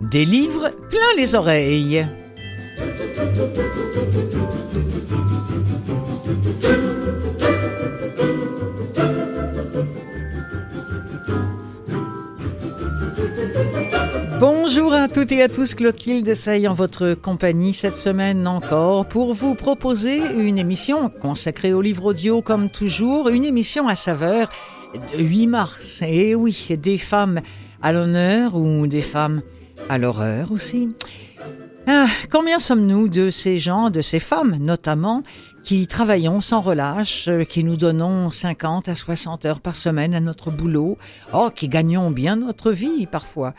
Des livres plein les oreilles. Bonjour à toutes et à tous, Clotilde Saille en votre compagnie cette semaine encore pour vous proposer une émission consacrée au livre audio comme toujours, une émission à saveur de 8 mars. Et oui, des femmes à l'honneur ou des femmes à l'horreur aussi. Ah, combien sommes-nous de ces gens, de ces femmes notamment, qui travaillons sans relâche, euh, qui nous donnons 50 à 60 heures par semaine à notre boulot, oh, qui gagnons bien notre vie parfois.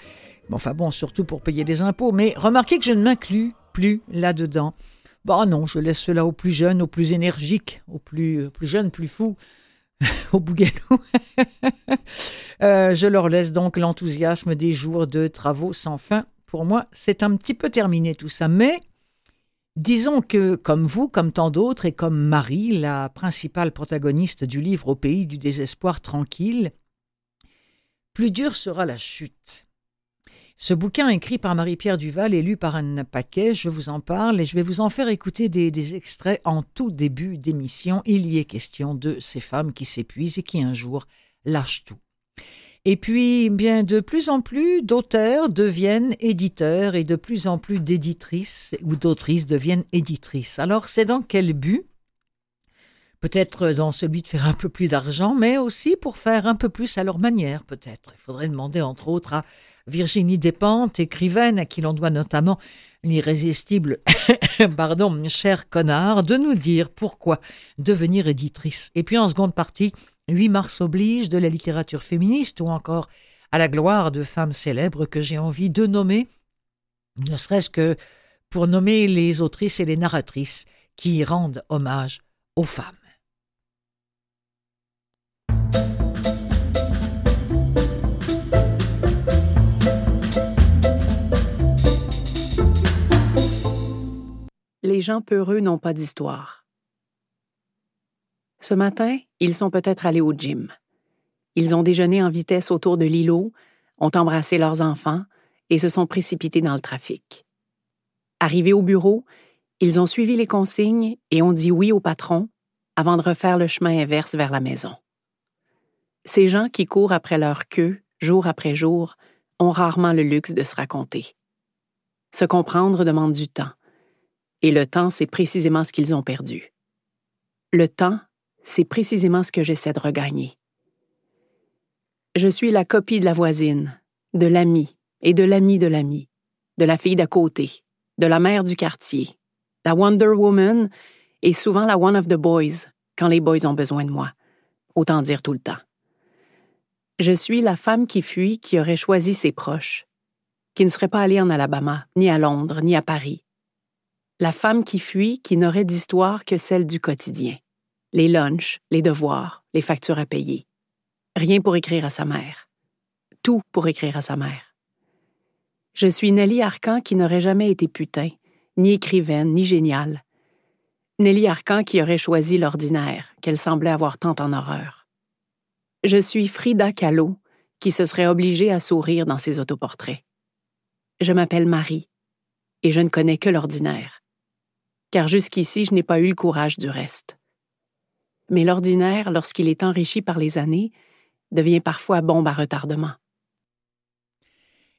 Enfin bon, surtout pour payer des impôts, mais remarquez que je ne m'inclus plus là-dedans. Bah non, je laisse cela aux plus jeunes, aux plus énergiques, aux plus, euh, plus jeunes, plus fous, au bougalou. euh, je leur laisse donc l'enthousiasme des jours de travaux sans fin. Pour moi, c'est un petit peu terminé tout ça, mais disons que, comme vous, comme tant d'autres, et comme Marie, la principale protagoniste du livre Au pays du désespoir tranquille, plus dure sera la chute. Ce bouquin écrit par Marie-Pierre Duval et lu par un paquet, je vous en parle et je vais vous en faire écouter des, des extraits en tout début d'émission. Il y est question de ces femmes qui s'épuisent et qui un jour lâchent tout. Et puis, bien, de plus en plus d'auteurs deviennent éditeurs et de plus en plus d'éditrices ou d'autrices deviennent éditrices. Alors, c'est dans quel but? Peut-être dans celui de faire un peu plus d'argent, mais aussi pour faire un peu plus à leur manière, peut-être. Il faudrait demander, entre autres, à Virginie Despentes, écrivaine à qui l'on doit notamment l'irrésistible, pardon, cher connard, de nous dire pourquoi devenir éditrice. Et puis en seconde partie, 8 mars oblige de la littérature féministe ou encore à la gloire de femmes célèbres que j'ai envie de nommer, ne serait-ce que pour nommer les autrices et les narratrices qui rendent hommage aux femmes. Les gens peureux n'ont pas d'histoire. Ce matin, ils sont peut-être allés au gym. Ils ont déjeuné en vitesse autour de l'îlot, ont embrassé leurs enfants et se sont précipités dans le trafic. Arrivés au bureau, ils ont suivi les consignes et ont dit oui au patron avant de refaire le chemin inverse vers la maison. Ces gens qui courent après leur queue, jour après jour, ont rarement le luxe de se raconter. Se comprendre demande du temps. Et le temps, c'est précisément ce qu'ils ont perdu. Le temps, c'est précisément ce que j'essaie de regagner. Je suis la copie de la voisine, de l'ami et de l'ami de l'ami, de la fille d'à côté, de la mère du quartier, la Wonder Woman et souvent la One of the Boys quand les boys ont besoin de moi, autant dire tout le temps. Je suis la femme qui fuit qui aurait choisi ses proches, qui ne serait pas allée en Alabama, ni à Londres, ni à Paris, la femme qui fuit qui n'aurait d'histoire que celle du quotidien. Les lunchs, les devoirs, les factures à payer. Rien pour écrire à sa mère. Tout pour écrire à sa mère. Je suis Nelly Arcan qui n'aurait jamais été putain, ni écrivaine, ni géniale. Nelly Arcan qui aurait choisi l'ordinaire, qu'elle semblait avoir tant en horreur. Je suis Frida Kahlo, qui se serait obligée à sourire dans ses autoportraits. Je m'appelle Marie, et je ne connais que l'ordinaire car jusqu'ici je n'ai pas eu le courage du reste. Mais l'ordinaire, lorsqu'il est enrichi par les années, devient parfois bombe à retardement.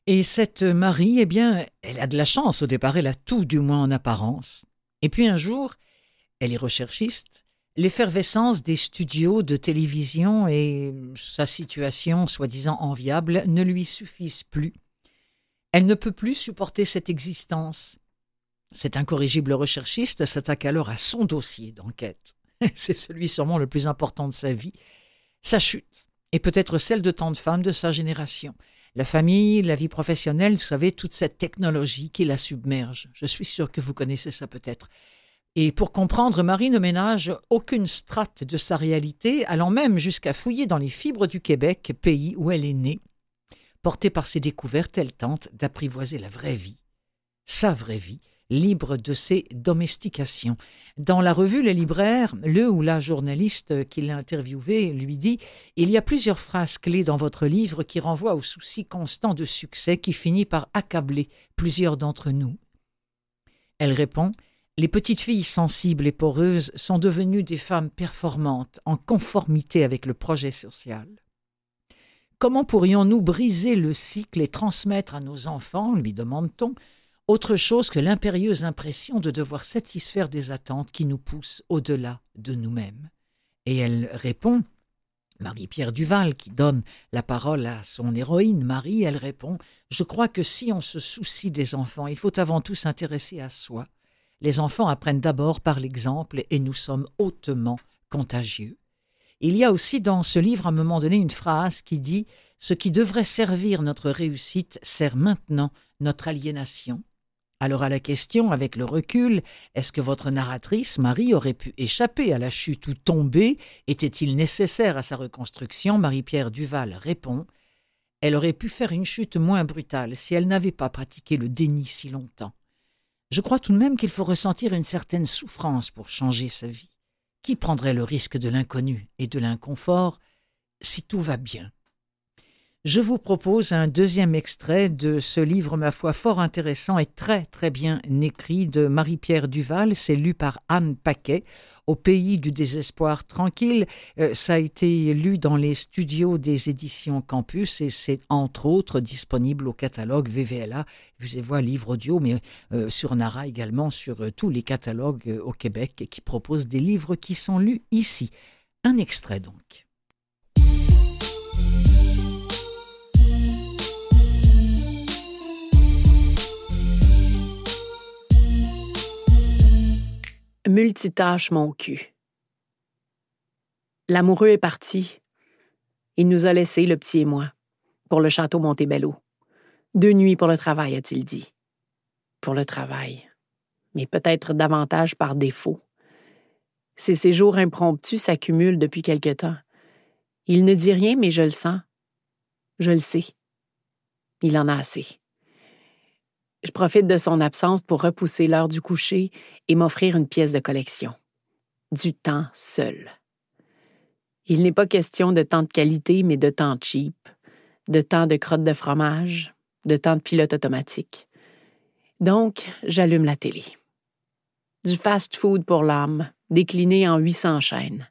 Et cette Marie, eh bien, elle a de la chance au départ, elle a tout du moins en apparence. Et puis un jour, elle est recherchiste, l'effervescence des studios de télévision et sa situation soi-disant enviable ne lui suffisent plus. Elle ne peut plus supporter cette existence. Cet incorrigible recherchiste s'attaque alors à son dossier d'enquête. C'est celui sûrement le plus important de sa vie. Sa chute, et peut-être celle de tant de femmes de sa génération. La famille, la vie professionnelle, vous savez, toute cette technologie qui la submerge. Je suis sûr que vous connaissez ça peut-être. Et pour comprendre, Marie ne ménage aucune strate de sa réalité, allant même jusqu'à fouiller dans les fibres du Québec, pays où elle est née. Portée par ses découvertes, elle tente d'apprivoiser la vraie vie, sa vraie vie, libre de ses domestications. Dans la revue Les Libraires, le ou la journaliste qui l'a interviewé lui dit Il y a plusieurs phrases clés dans votre livre qui renvoient au souci constant de succès qui finit par accabler plusieurs d'entre nous. Elle répond Les petites filles sensibles et poreuses sont devenues des femmes performantes, en conformité avec le projet social. Comment pourrions-nous briser le cycle et transmettre à nos enfants, lui demande-t-on, autre chose que l'impérieuse impression de devoir satisfaire des attentes qui nous poussent au-delà de nous-mêmes Et elle répond Marie-Pierre Duval, qui donne la parole à son héroïne Marie, elle répond Je crois que si on se soucie des enfants, il faut avant tout s'intéresser à soi. Les enfants apprennent d'abord par l'exemple et nous sommes hautement contagieux. Il y a aussi dans ce livre à un moment donné une phrase qui dit Ce qui devrait servir notre réussite sert maintenant notre aliénation. Alors à la question, avec le recul, est-ce que votre narratrice, Marie, aurait pu échapper à la chute ou tomber? Était-il nécessaire à sa reconstruction? Marie-Pierre Duval répond Elle aurait pu faire une chute moins brutale si elle n'avait pas pratiqué le déni si longtemps. Je crois tout de même qu'il faut ressentir une certaine souffrance pour changer sa vie. Qui prendrait le risque de l'inconnu et de l'inconfort si tout va bien? Je vous propose un deuxième extrait de ce livre, ma foi, fort intéressant et très très bien écrit de Marie-Pierre Duval. C'est lu par Anne Paquet au pays du désespoir tranquille. Euh, ça a été lu dans les studios des éditions Campus et c'est entre autres disponible au catalogue VVLA, voix livre audio, mais euh, sur Nara également, sur euh, tous les catalogues au Québec qui proposent des livres qui sont lus ici. Un extrait donc. Multitâche mon cul. L'amoureux est parti. Il nous a laissés, le petit et moi, pour le château Montebello. Deux nuits pour le travail, a-t-il dit. Pour le travail. Mais peut-être davantage par défaut. Ces séjours impromptus s'accumulent depuis quelque temps. Il ne dit rien, mais je le sens. Je le sais. Il en a assez. Je profite de son absence pour repousser l'heure du coucher et m'offrir une pièce de collection. Du temps seul. Il n'est pas question de temps de qualité, mais de temps cheap, de temps de crotte de fromage, de temps de pilote automatique. Donc, j'allume la télé. Du fast-food pour l'âme, décliné en 800 chaînes.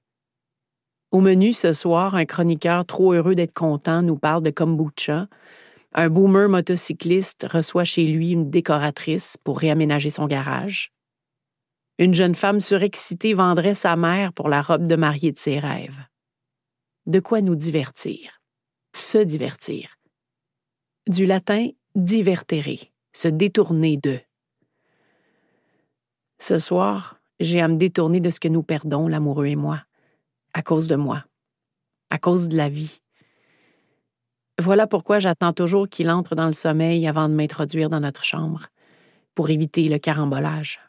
Au menu ce soir, un chroniqueur trop heureux d'être content nous parle de kombucha, un boomer motocycliste reçoit chez lui une décoratrice pour réaménager son garage. Une jeune femme surexcitée vendrait sa mère pour la robe de mariée de ses rêves. De quoi nous divertir? Se divertir. Du latin divertere, se détourner de. Ce soir, j'ai à me détourner de ce que nous perdons, l'amoureux et moi, à cause de moi, à cause de la vie, voilà pourquoi j'attends toujours qu'il entre dans le sommeil avant de m'introduire dans notre chambre, pour éviter le carambolage.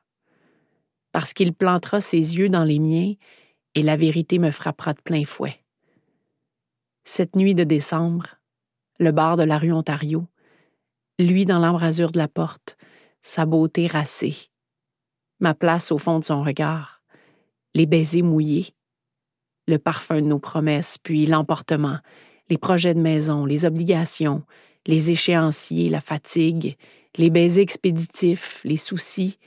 Parce qu'il plantera ses yeux dans les miens et la vérité me frappera de plein fouet. Cette nuit de décembre, le bar de la rue Ontario, lui dans l'embrasure de la porte, sa beauté racée, ma place au fond de son regard, les baisers mouillés, le parfum de nos promesses, puis l'emportement, les projets de maison, les obligations, les échéanciers, la fatigue, les baisers expéditifs, les soucis,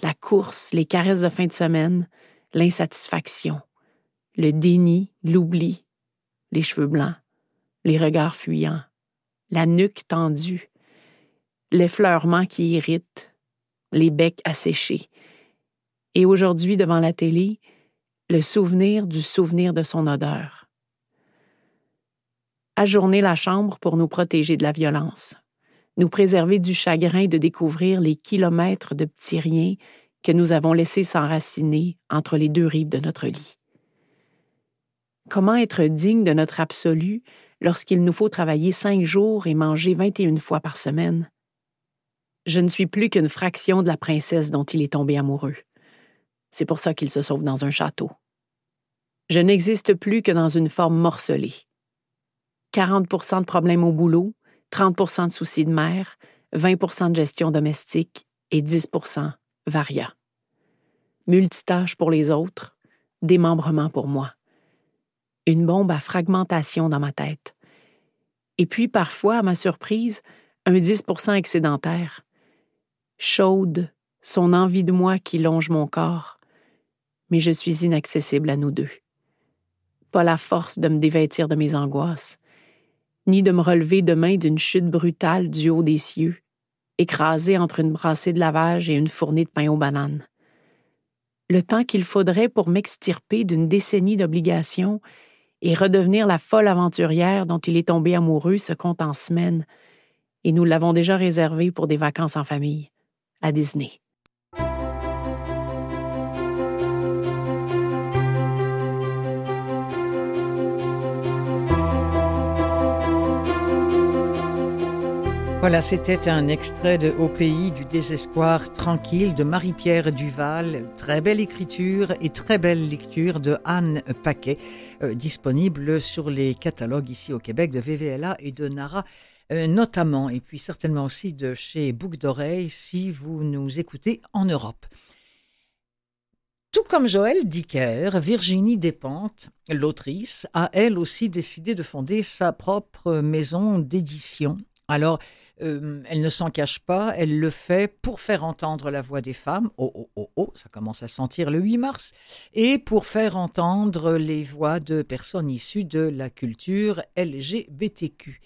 la course, les caresses de fin de semaine, l'insatisfaction, le déni, l'oubli, les cheveux blancs, les regards fuyants, la nuque tendue, l'effleurement qui irrite, les becs asséchés. Et aujourd'hui, devant la télé, le souvenir du souvenir de son odeur ajourner la chambre pour nous protéger de la violence, nous préserver du chagrin de découvrir les kilomètres de petits riens que nous avons laissés s'enraciner entre les deux rives de notre lit. Comment être digne de notre absolu lorsqu'il nous faut travailler cinq jours et manger vingt et une fois par semaine? Je ne suis plus qu'une fraction de la princesse dont il est tombé amoureux. C'est pour ça qu'il se sauve dans un château. Je n'existe plus que dans une forme morcelée, 40% de problèmes au boulot, 30% de soucis de mère, 20% de gestion domestique et 10% Varia. Multitâche pour les autres, démembrement pour moi. Une bombe à fragmentation dans ma tête. Et puis parfois, à ma surprise, un 10% excédentaire. Chaude, son envie de moi qui longe mon corps. Mais je suis inaccessible à nous deux. Pas la force de me dévêtir de mes angoisses, ni de me relever demain d'une chute brutale du haut des cieux, écrasée entre une brassée de lavage et une fournée de pain aux bananes. Le temps qu'il faudrait pour m'extirper d'une décennie d'obligations et redevenir la folle aventurière dont il est tombé amoureux se compte en semaines, et nous l'avons déjà réservé pour des vacances en famille, à Disney. Voilà, c'était un extrait de Au pays du désespoir tranquille de Marie-Pierre Duval. Très belle écriture et très belle lecture de Anne Paquet, euh, disponible sur les catalogues ici au Québec de VVLA et de Nara euh, notamment, et puis certainement aussi de chez Boucle d'oreille si vous nous écoutez en Europe. Tout comme Joël Dicker, Virginie Despentes, l'autrice, a elle aussi décidé de fonder sa propre maison d'édition. Alors, euh, elle ne s'en cache pas, elle le fait pour faire entendre la voix des femmes. Oh, oh, oh, oh, ça commence à sentir le 8 mars. Et pour faire entendre les voix de personnes issues de la culture LGBTQ.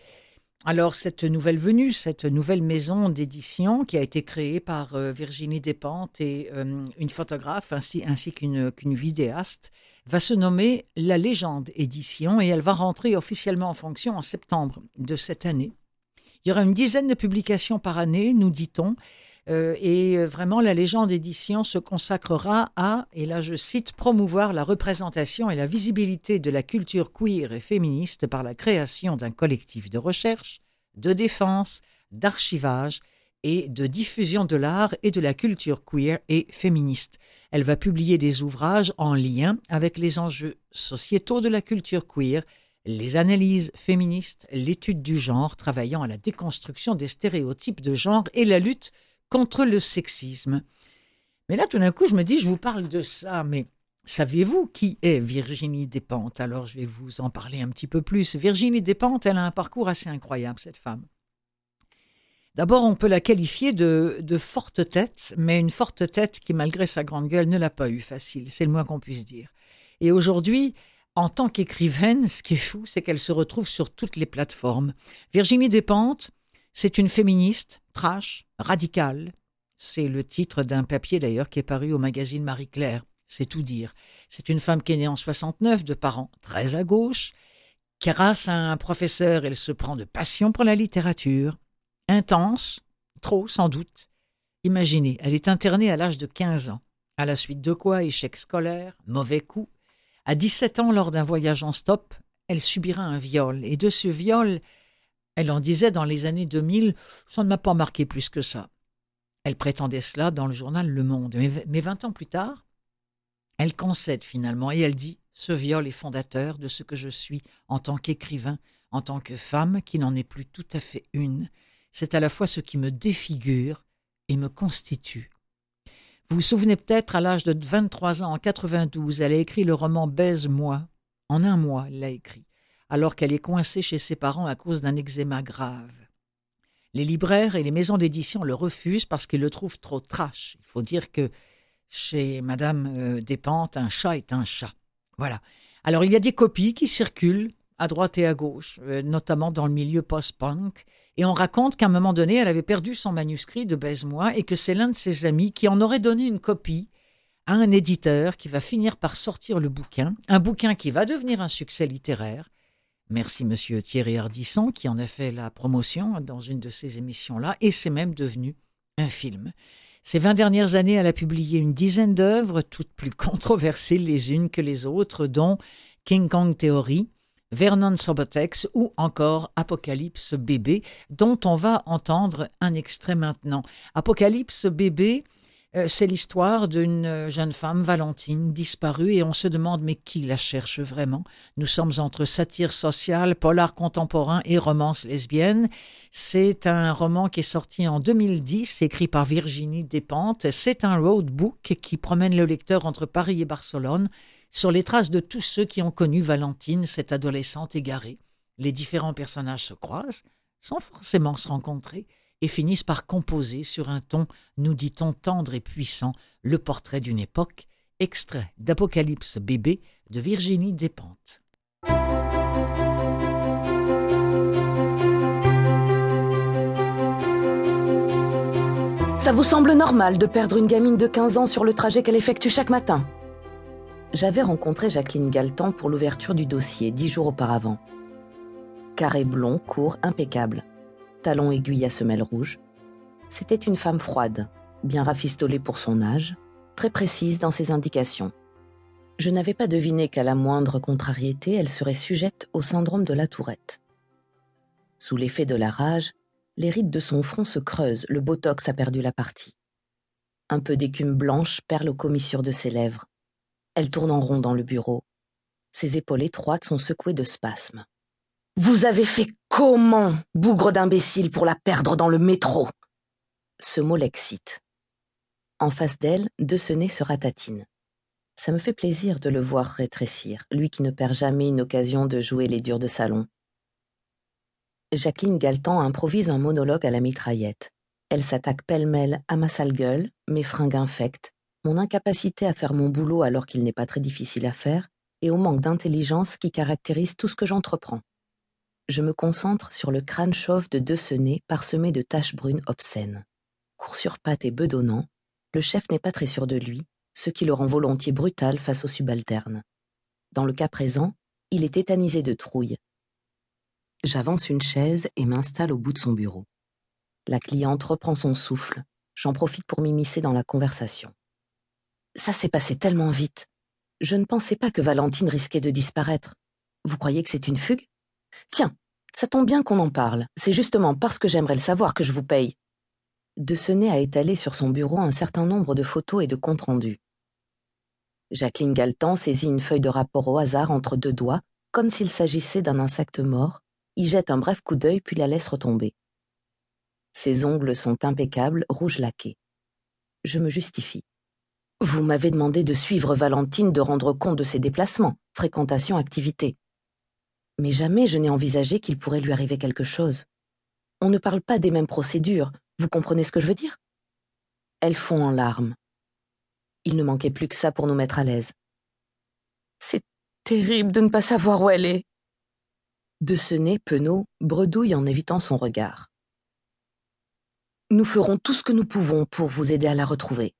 Alors, cette nouvelle venue, cette nouvelle maison d'édition qui a été créée par euh, Virginie Despentes et euh, une photographe ainsi, ainsi qu'une vidéaste, va se nommer La Légende Édition et elle va rentrer officiellement en fonction en septembre de cette année. Il y aura une dizaine de publications par année, nous dit-on. Euh, et euh, vraiment, la légende édition se consacrera à, et là je cite, promouvoir la représentation et la visibilité de la culture queer et féministe par la création d'un collectif de recherche, de défense, d'archivage et de diffusion de l'art et de la culture queer et féministe. Elle va publier des ouvrages en lien avec les enjeux sociétaux de la culture queer les analyses féministes, l'étude du genre, travaillant à la déconstruction des stéréotypes de genre et la lutte contre le sexisme. Mais là, tout d'un coup, je me dis, je vous parle de ça, mais saviez-vous qui est Virginie Despentes? Alors, je vais vous en parler un petit peu plus. Virginie Despentes, elle a un parcours assez incroyable, cette femme. D'abord, on peut la qualifier de, de, forte tête, mais une forte tête qui, malgré sa grande gueule, ne l'a pas eu facile, c'est le moins qu'on puisse dire. Et aujourd'hui, en tant qu'écrivaine, ce qui est fou, c'est qu'elle se retrouve sur toutes les plateformes. Virginie Despentes, c'est une féministe, trash, radicale. C'est le titre d'un papier d'ailleurs qui est paru au magazine Marie-Claire. C'est tout dire. C'est une femme qui est née en 69, de parents très à gauche. Grâce à un professeur, elle se prend de passion pour la littérature. Intense, trop sans doute. Imaginez, elle est internée à l'âge de 15 ans. À la suite de quoi échec scolaire, mauvais coup, à 17 ans, lors d'un voyage en stop, elle subira un viol. Et de ce viol, elle en disait dans les années 2000 Ça ne m'a pas marqué plus que ça. Elle prétendait cela dans le journal Le Monde. Mais, 20 ans plus tard, elle concède finalement et elle dit Ce viol est fondateur de ce que je suis en tant qu'écrivain, en tant que femme qui n'en est plus tout à fait une. C'est à la fois ce qui me défigure et me constitue. Vous vous souvenez peut-être, à l'âge de 23 ans, en 92, elle a écrit le roman Baise-moi. En un mois, elle l'a écrit, alors qu'elle est coincée chez ses parents à cause d'un eczéma grave. Les libraires et les maisons d'édition le refusent parce qu'ils le trouvent trop trash. Il faut dire que chez Madame euh, Despentes, un chat est un chat. Voilà. Alors il y a des copies qui circulent à droite et à gauche, euh, notamment dans le milieu post-punk, et on raconte qu'à un moment donné, elle avait perdu son manuscrit de Baise-moi et que c'est l'un de ses amis qui en aurait donné une copie à un éditeur qui va finir par sortir le bouquin, un bouquin qui va devenir un succès littéraire. Merci monsieur Thierry Hardisson qui en a fait la promotion dans une de ces émissions-là et c'est même devenu un film. Ces vingt dernières années, elle a publié une dizaine d'œuvres, toutes plus controversées les unes que les autres, dont King Kong Theory, Vernon Sobotex ou encore Apocalypse bébé, dont on va entendre un extrait maintenant. Apocalypse bébé, Euh, c'est l'histoire d'une euh, jeune femme, Valentine, disparue, et on se demande mais qui la cherche vraiment? Nous sommes entre satire sociale, polar contemporain et romance lesbienne. C'est un roman qui est sorti en 2010, écrit par Virginie Despentes. C'est un roadbook qui promène le lecteur entre Paris et Barcelone sur les traces de tous ceux qui ont connu Valentine, cette adolescente égarée. Les différents personnages se croisent, sans forcément se rencontrer, et finissent par composer sur un ton, nous dit-on, tendre et puissant, le portrait d'une époque, extrait d'Apocalypse bébé de Virginie Despentes. Ça vous semble normal de perdre une gamine de 15 ans sur le trajet qu'elle effectue chaque matin? J'avais rencontré Jacqueline Galtan pour l'ouverture du dossier dix jours auparavant. Carré blond, court, impeccable talons aiguilles à semelles rouges. C'était une femme froide, bien rafistolée pour son âge, très précise dans ses indications. Je n'avais pas deviné qu'à la moindre contrariété, elle serait sujette au syndrome de la tourette. Sous l'effet de la rage, les rides de son front se creusent, le botox a perdu la partie. Un peu d'écume blanche perle aux commissures de ses lèvres. Elle tourne en rond dans le bureau. Ses épaules étroites sont secouées de spasmes. Vous avez fait comment, bougre d'imbécile, pour la perdre dans le métro? Ce mot l'excite. En face d'elle, De se ratatine. Ça me fait plaisir de le voir rétrécir, lui qui ne perd jamais une occasion de jouer les durs de salon. Jacqueline Galtan improvise un monologue à la mitraillette. Elle s'attaque pêle-mêle à ma sale gueule, mes fringues infectes, mon incapacité à faire mon boulot alors qu'il n'est pas très difficile à faire, et au manque d'intelligence qui caractérise tout ce que j'entreprends je me concentre sur le crâne chauve de Dessonnet parsemé de taches brunes obscènes. Court sur pattes et bedonnant, le chef n'est pas très sûr de lui, ce qui le rend volontiers brutal face aux subalternes. Dans le cas présent, il est tétanisé de trouille. J'avance une chaise et m'installe au bout de son bureau. La cliente reprend son souffle. J'en profite pour m'immiscer dans la conversation. Ça s'est passé tellement vite. Je ne pensais pas que Valentine risquait de disparaître. Vous croyez que c'est une fugue? Tiens, ça tombe bien qu'on en parle. C'est justement parce que j'aimerais le savoir que je vous paye. De a étalé sur son bureau un certain nombre de photos et de comptes rendus. Jacqueline Galtan saisit une feuille de rapport au hasard entre deux doigts, comme s'il s'agissait d'un insecte mort, y jette un bref coup d'œil puis la laisse retomber. Ses ongles sont impeccables, rouge laqués. Je me justifie. Vous m'avez demandé de suivre Valentine, de rendre compte de ses déplacements, fréquentation, activité mais jamais je n'ai envisagé qu'il pourrait lui arriver quelque chose. On ne parle pas des mêmes procédures, vous comprenez ce que je veux dire? Elle fond en larmes. Il ne manquait plus que ça pour nous mettre à l'aise. C'est terrible de ne pas savoir où elle est. De ce nez, Penaud bredouille en évitant son regard. Nous ferons tout ce que nous pouvons pour vous aider à la retrouver.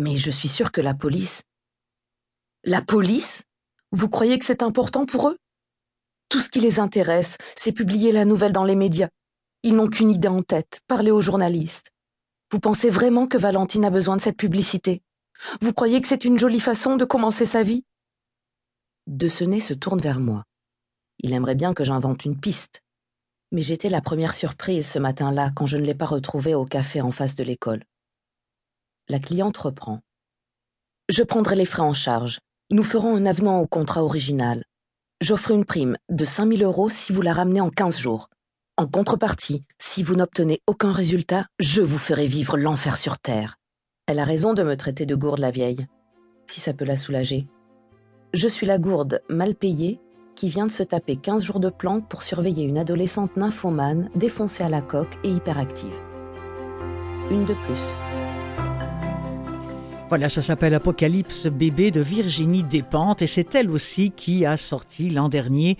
Mais je suis sûre que la police. La police Vous croyez que c'est important pour eux? Tout ce qui les intéresse, c'est publier la nouvelle dans les médias. Ils n'ont qu'une idée en tête, parler aux journalistes. Vous pensez vraiment que Valentine a besoin de cette publicité? Vous croyez que c'est une jolie façon de commencer sa vie? De se tourne vers moi. Il aimerait bien que j'invente une piste. Mais j'étais la première surprise ce matin-là quand je ne l'ai pas retrouvée au café en face de l'école. La cliente reprend. Je prendrai les frais en charge. Nous ferons un avenant au contrat original. J'offre une prime de 5000 euros si vous la ramenez en 15 jours. En contrepartie, si vous n'obtenez aucun résultat, je vous ferai vivre l'enfer sur Terre. Elle a raison de me traiter de gourde la vieille, si ça peut la soulager. Je suis la gourde mal payée qui vient de se taper 15 jours de planque pour surveiller une adolescente nymphomane défoncée à la coque et hyperactive. Une de plus. Voilà, ça s'appelle Apocalypse bébé de Virginie Despentes et c'est elle aussi qui a sorti l'an dernier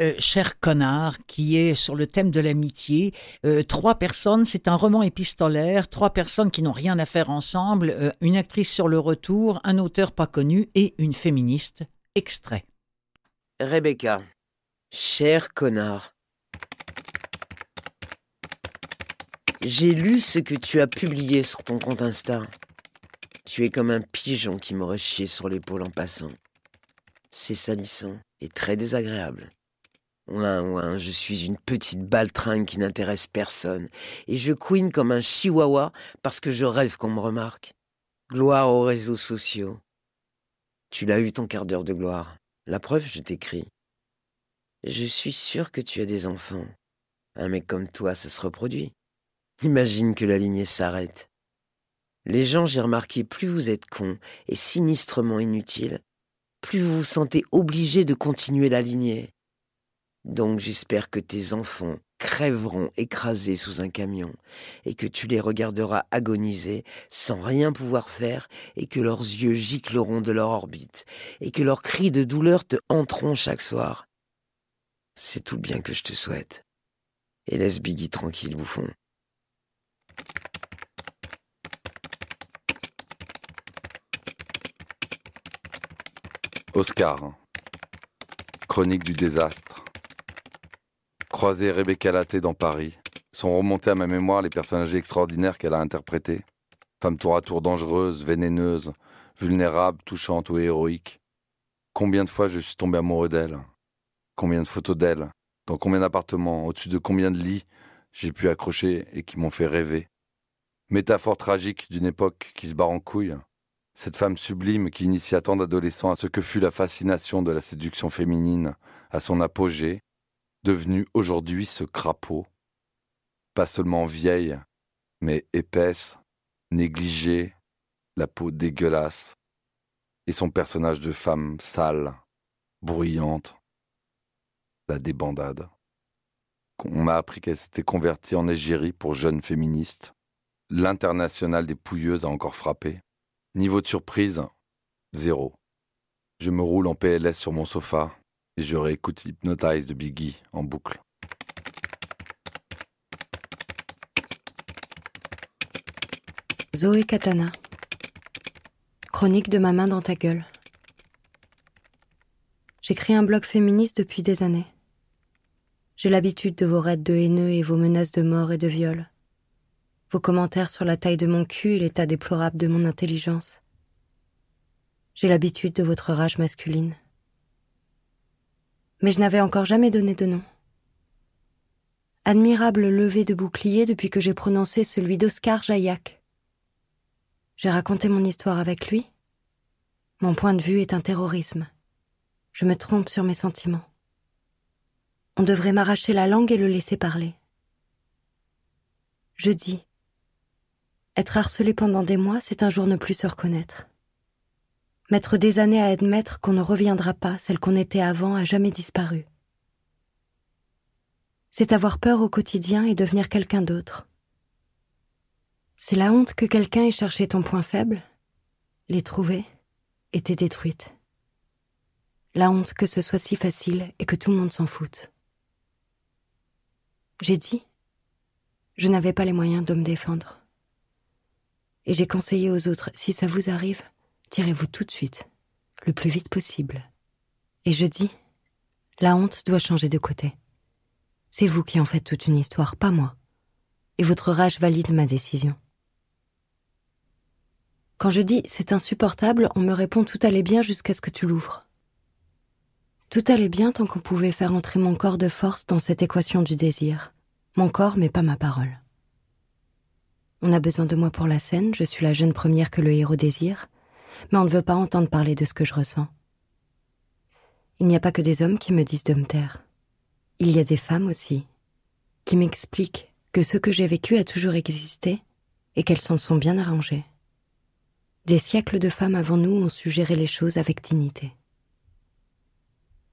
euh, Cher connard, qui est sur le thème de l'amitié. Euh, trois personnes, c'est un roman épistolaire, trois personnes qui n'ont rien à faire ensemble, euh, une actrice sur le retour, un auteur pas connu et une féministe. Extrait. Rebecca, cher connard. J'ai lu ce que tu as publié sur ton compte Insta. Tu es comme un pigeon qui m'aurait chié sur l'épaule en passant. C'est salissant et très désagréable. Ouin, ouin, je suis une petite baltringue qui n'intéresse personne, et je couine comme un chihuahua parce que je rêve qu'on me remarque. Gloire aux réseaux sociaux. Tu l'as eu ton quart d'heure de gloire. La preuve, je t'écris. Je suis sûr que tu as des enfants. Un mec comme toi, ça se reproduit. Imagine que la lignée s'arrête. Les gens, j'ai remarqué, plus vous êtes cons et sinistrement inutiles, plus vous vous sentez obligé de continuer la lignée. Donc j'espère que tes enfants crèveront écrasés sous un camion et que tu les regarderas agoniser sans rien pouvoir faire et que leurs yeux gicleront de leur orbite et que leurs cris de douleur te hanteront chaque soir. C'est tout le bien que je te souhaite. Et laisse Biggie tranquille, bouffon. Oscar. Chronique du désastre. Croiser Rebecca Laté dans Paris. Sont remontés à ma mémoire les personnages extraordinaires qu'elle a interprétés. Femme tour à tour dangereuse, vénéneuse, vulnérable, touchante ou héroïque. Combien de fois je suis tombé amoureux d'elle? Combien de photos d'elle? Dans combien d'appartements? Au-dessus de combien de lits j'ai pu accrocher et qui m'ont fait rêver? Métaphore tragique d'une époque qui se barre en couille. Cette femme sublime qui initia tant d'adolescents à ce que fut la fascination de la séduction féminine, à son apogée, devenue aujourd'hui ce crapaud, pas seulement vieille, mais épaisse, négligée, la peau dégueulasse, et son personnage de femme sale, bruyante, la débandade. On m'a appris qu'elle s'était convertie en égérie pour jeunes féministes. L'international des pouilleuses a encore frappé. Niveau de surprise, zéro. Je me roule en PLS sur mon sofa et je réécoute Hypnotize de Biggie en boucle. Zoé Katana. Chronique de ma main dans ta gueule. J'écris un blog féministe depuis des années. J'ai l'habitude de vos raids de haineux et vos menaces de mort et de viol vos commentaires sur la taille de mon cul et l'état déplorable de mon intelligence. J'ai l'habitude de votre rage masculine. Mais je n'avais encore jamais donné de nom. Admirable levé de bouclier depuis que j'ai prononcé celui d'Oscar Jaillac. J'ai raconté mon histoire avec lui. Mon point de vue est un terrorisme. Je me trompe sur mes sentiments. On devrait m'arracher la langue et le laisser parler. Je dis, être harcelé pendant des mois, c'est un jour ne plus se reconnaître. Mettre des années à admettre qu'on ne reviendra pas, celle qu'on était avant a jamais disparu. C'est avoir peur au quotidien et devenir quelqu'un d'autre. C'est la honte que quelqu'un ait cherché ton point faible, l'ait trouvé et t'ait détruite. La honte que ce soit si facile et que tout le monde s'en foute. J'ai dit, je n'avais pas les moyens de me défendre et j'ai conseillé aux autres, si ça vous arrive, tirez-vous tout de suite, le plus vite possible. Et je dis, la honte doit changer de côté. C'est vous qui en faites toute une histoire, pas moi. Et votre rage valide ma décision. Quand je dis c'est insupportable, on me répond tout allait bien jusqu'à ce que tu l'ouvres. Tout allait bien tant qu'on pouvait faire entrer mon corps de force dans cette équation du désir. Mon corps, mais pas ma parole. On a besoin de moi pour la scène, je suis la jeune première que le héros désire, mais on ne veut pas entendre parler de ce que je ressens. Il n'y a pas que des hommes qui me disent de me taire. Il y a des femmes aussi, qui m'expliquent que ce que j'ai vécu a toujours existé et qu'elles s'en sont bien arrangées. Des siècles de femmes avant nous ont su gérer les choses avec dignité.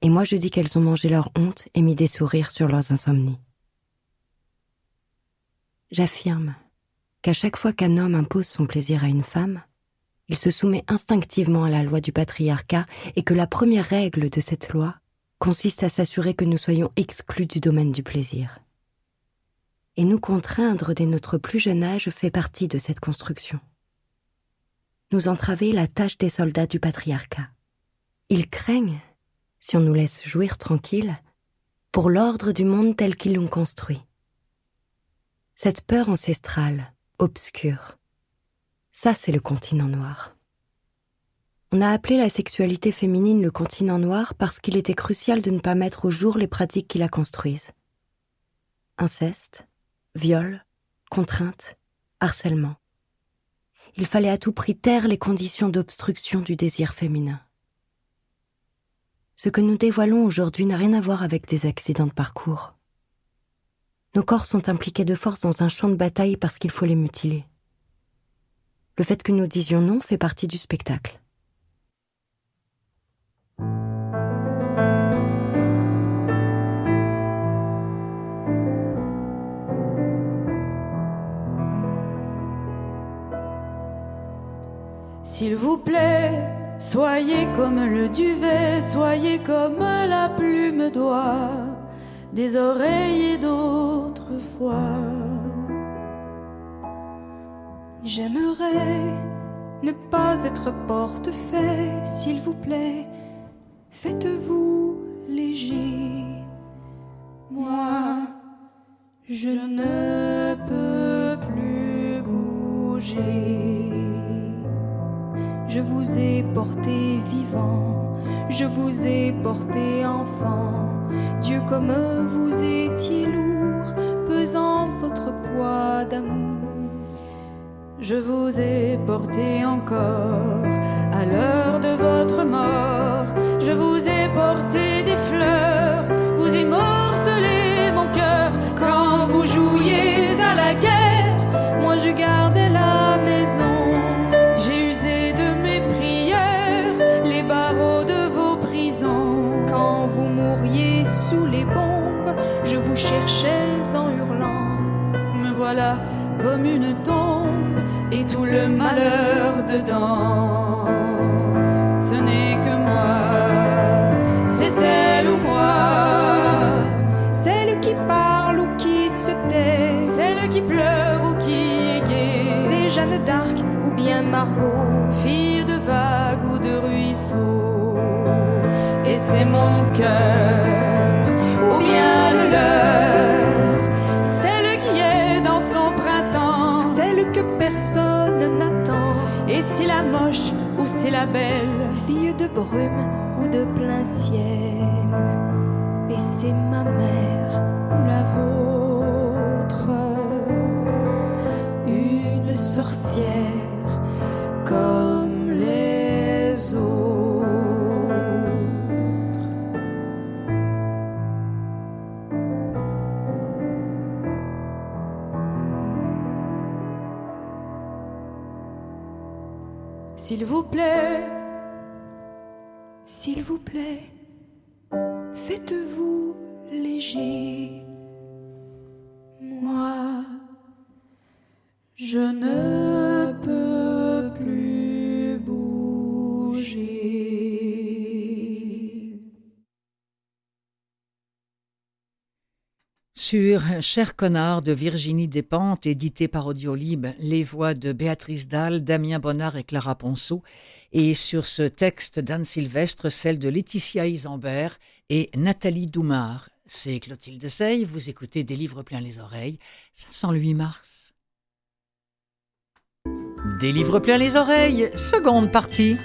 Et moi je dis qu'elles ont mangé leur honte et mis des sourires sur leurs insomnies. J'affirme qu'à chaque fois qu'un homme impose son plaisir à une femme, il se soumet instinctivement à la loi du patriarcat et que la première règle de cette loi consiste à s'assurer que nous soyons exclus du domaine du plaisir. Et nous contraindre dès notre plus jeune âge fait partie de cette construction. Nous entraver la tâche des soldats du patriarcat. Ils craignent, si on nous laisse jouir tranquille, pour l'ordre du monde tel qu'ils l'ont construit. Cette peur ancestrale, obscur. Ça, c'est le continent noir. On a appelé la sexualité féminine le continent noir parce qu'il était crucial de ne pas mettre au jour les pratiques qui la construisent. Inceste, viol, contrainte, harcèlement. il fallait à tout prix taire les conditions d'obstruction du désir féminin. Ce que nous dévoilons aujourd'hui n'a rien à voir avec des accidents de parcours. Nos corps sont impliqués de force dans un champ de bataille parce qu'il faut les mutiler. Le fait que nous disions non fait partie du spectacle. S'il vous plaît, soyez comme le duvet, soyez comme la plume d'oie des oreilles d'autrefois. J'aimerais ne pas être porte-fait, s'il vous plaît, faites-vous léger. Moi, je ne peux plus bouger. Je vous ai porté vivant, je vous ai porté enfant. Dieu, comme vous étiez lourd, pesant votre poids d'amour. Je vous ai porté encore à l'heure de votre mort. Je vous ai porté cherchais en hurlant. Me voilà comme une tombe et tout le malheur dedans. Ce n'est que moi, c'est elle ou moi, Celle qui parle ou qui se tait, celle qui pleure ou qui est gaie, c'est Jeanne d'Arc ou bien Margot. fille de vagues ou de ruisseaux. Et c'est mon cœur, celle qui est dans son printemps. Celle que personne n'attend, Et si la moche ou si la belle, fille de brume ou de plein ciel. Et c'est ma mère ou la vôtre, une sorcière comme S'il vous plaît, S'il vous plaît, faites-vous léger. moi, je ne peux Sur Cher connard de Virginie Despentes, édité par Audiolib, les voix de Béatrice Dalle, Damien Bonnard et Clara Ponceau, et sur ce texte d'Anne Sylvestre, celle de Laetitia Isambert et Nathalie Doumard. C'est Clotilde Sey, vous écoutez des livres plein les oreilles, ça sent le 8 mars. Des livres plein les oreilles, seconde partie.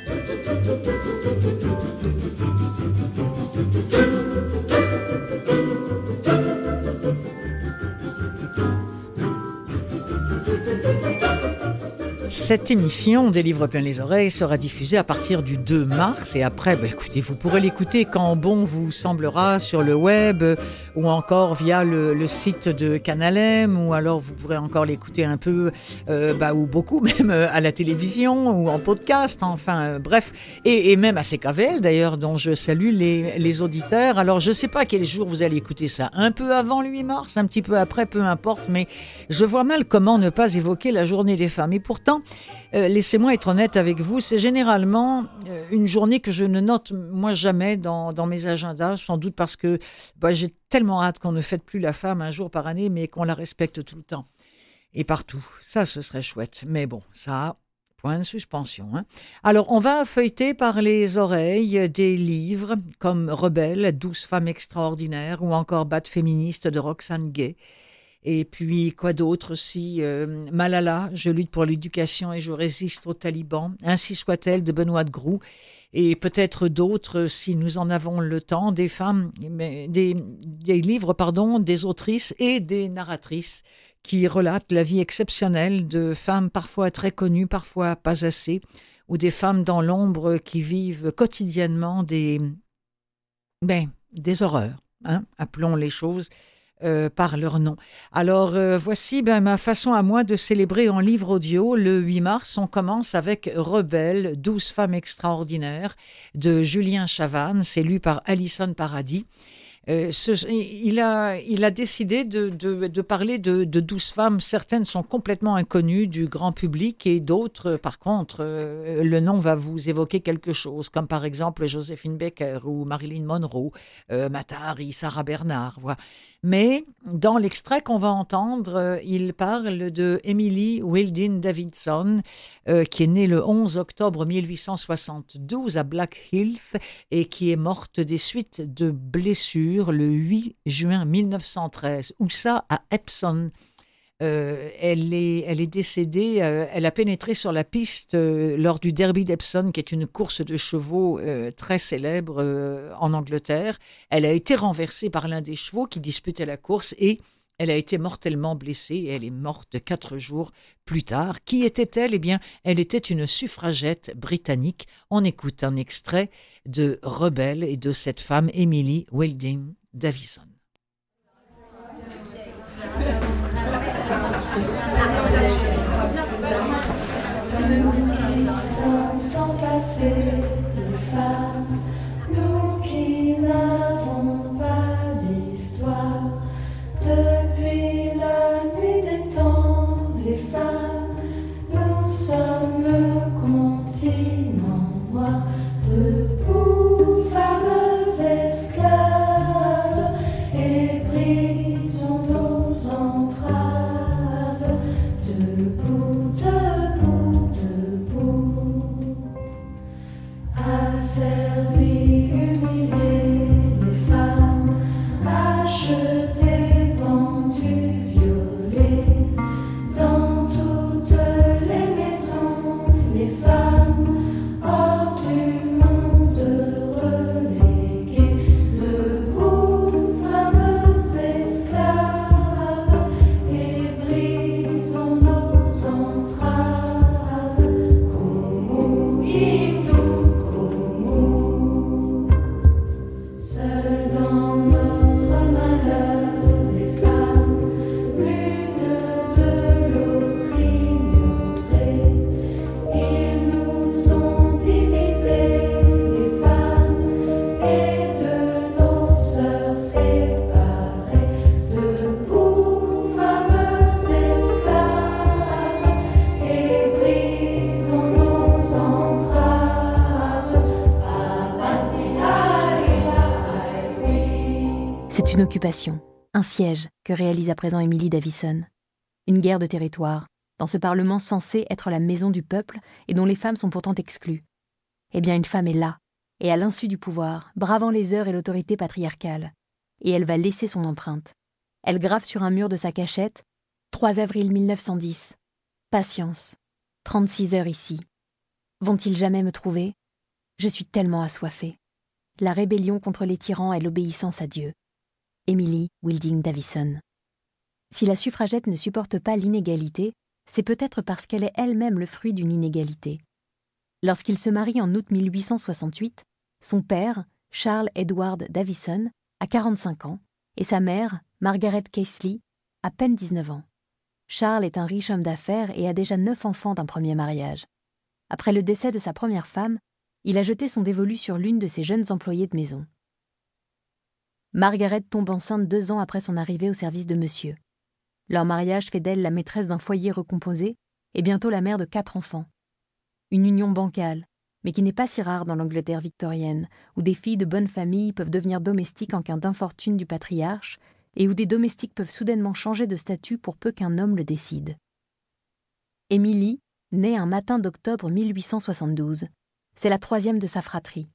Cette émission des livres plein les oreilles sera diffusée à partir du 2 mars et après, bah, écoutez, vous pourrez l'écouter quand bon vous semblera sur le web euh, ou encore via le, site de Canalem ou alors vous pourrez encore l'écouter un peu euh, bah, ou beaucoup même euh, à la télévision ou en podcast, enfin bref, et, même à CKVL d'ailleurs dont je salue les, les auditeurs. Alors je sais pas quel jour vous allez écouter ça, un peu avant le 8 mars, un petit peu après, peu importe, mais je vois mal comment ne pas évoquer la journée des femmes. Et pourtant, euh, laissez-moi être honnête avec vous, c'est généralement euh, une journée que je ne note moi jamais dans, mes agendas, sans doute parce que bah, j'ai tellement hâte qu'on ne fête plus la femme un jour par année, mais qu'on la respecte tout le temps et partout. Ça, ce serait chouette. Mais bon, ça, point de suspension. hein. Alors, on va feuilleter par les oreilles des livres comme Rebelle, Douce femme extraordinaire ou encore Batte féministe de Roxane Gay. Et puis, quoi d'autre aussi euh, Malala, je lutte pour l'éducation et je résiste aux talibans. Ainsi soit-elle de Benoît de Groux. Et peut-être d'autres, si nous en avons le temps, des femmes, mais des, des livres, pardon, des autrices et des narratrices qui relate la vie exceptionnelle de femmes parfois très connues, parfois pas assez, ou des femmes dans l'ombre qui vivent quotidiennement des, ben, des horreurs, hein, appelons les choses euh, par leur nom. Alors euh, voici ben, ma façon à moi de célébrer en livre audio. Le 8 mars, on commence avec Rebelle, douze femmes extraordinaires de Julien Chavannes, c'est lu par Alison Paradis. Euh, il, a, décidé de, parler de, de, douze femmes. Certaines sont complètement inconnues du grand public et d'autres, par contre, le nom va vous évoquer quelque chose, comme par exemple Joséphine Baker ou Marilyn Monroe, Matahari, Sarah Bernard. Mais dans l'extrait qu'on va entendre, euh, il parle de Emily Wildin Davidson, euh, qui est née le 11 octobre 1872 à Black Hills et qui est morte des suites de blessures le 8 juin 1913. Où ça? À Epsom, euh, elle, est, décédée, euh, elle a pénétré sur la piste euh, lors du Derby d'Epsom, qui est une course de chevaux très célèbre en Angleterre. Elle a été renversée par l'un des chevaux qui disputait la course et elle a été mortellement blessée et elle est morte quatre jours plus tard. Qui était-elle? Eh bien, elle était une suffragette britannique. On écoute un extrait de Rebelle et de cette femme, Emily Wilding Davison. Sans passer Marcel Viermillet. Un siège que réalise à présent Emily Davison. Une guerre de territoire, dans ce Parlement censé être la maison du peuple et dont les femmes sont pourtant exclues. Eh bien, une femme est là, et à l'insu du pouvoir, bravant les heures et l'autorité patriarcale. Et elle va laisser son empreinte. Elle grave sur un mur de sa cachette 3 avril 1910. Patience. 36 heures ici. Vont-ils jamais me trouver? Je suis tellement assoiffée. La rébellion contre les tyrans est l'obéissance à Dieu. Emily Wilding Davison. Si la suffragette ne supporte pas l'inégalité, c'est peut-être parce qu'elle est elle-même le fruit d'une inégalité. Lorsqu'il se marie en août 1868, son père, Charles Edward Davison, a 45 ans, et sa mère, Margaret Casely, à peine 19 ans. Charles est un riche homme d'affaires et a déjà neuf enfants d'un premier mariage. Après le décès de sa première femme, il a jeté son dévolu sur l'une de ses jeunes employées de maison. Margaret tombe enceinte deux ans après son arrivée au service de monsieur. Leur mariage fait d'elle la maîtresse d'un foyer recomposé et bientôt la mère de quatre enfants. Une union bancale, mais qui n'est pas si rare dans l'Angleterre victorienne, où des filles de bonne famille peuvent devenir domestiques en cas d'infortune du patriarche, et où des domestiques peuvent soudainement changer de statut pour peu qu'un homme le décide. Émilie, née un matin d'octobre 1872, c'est la troisième de sa fratrie.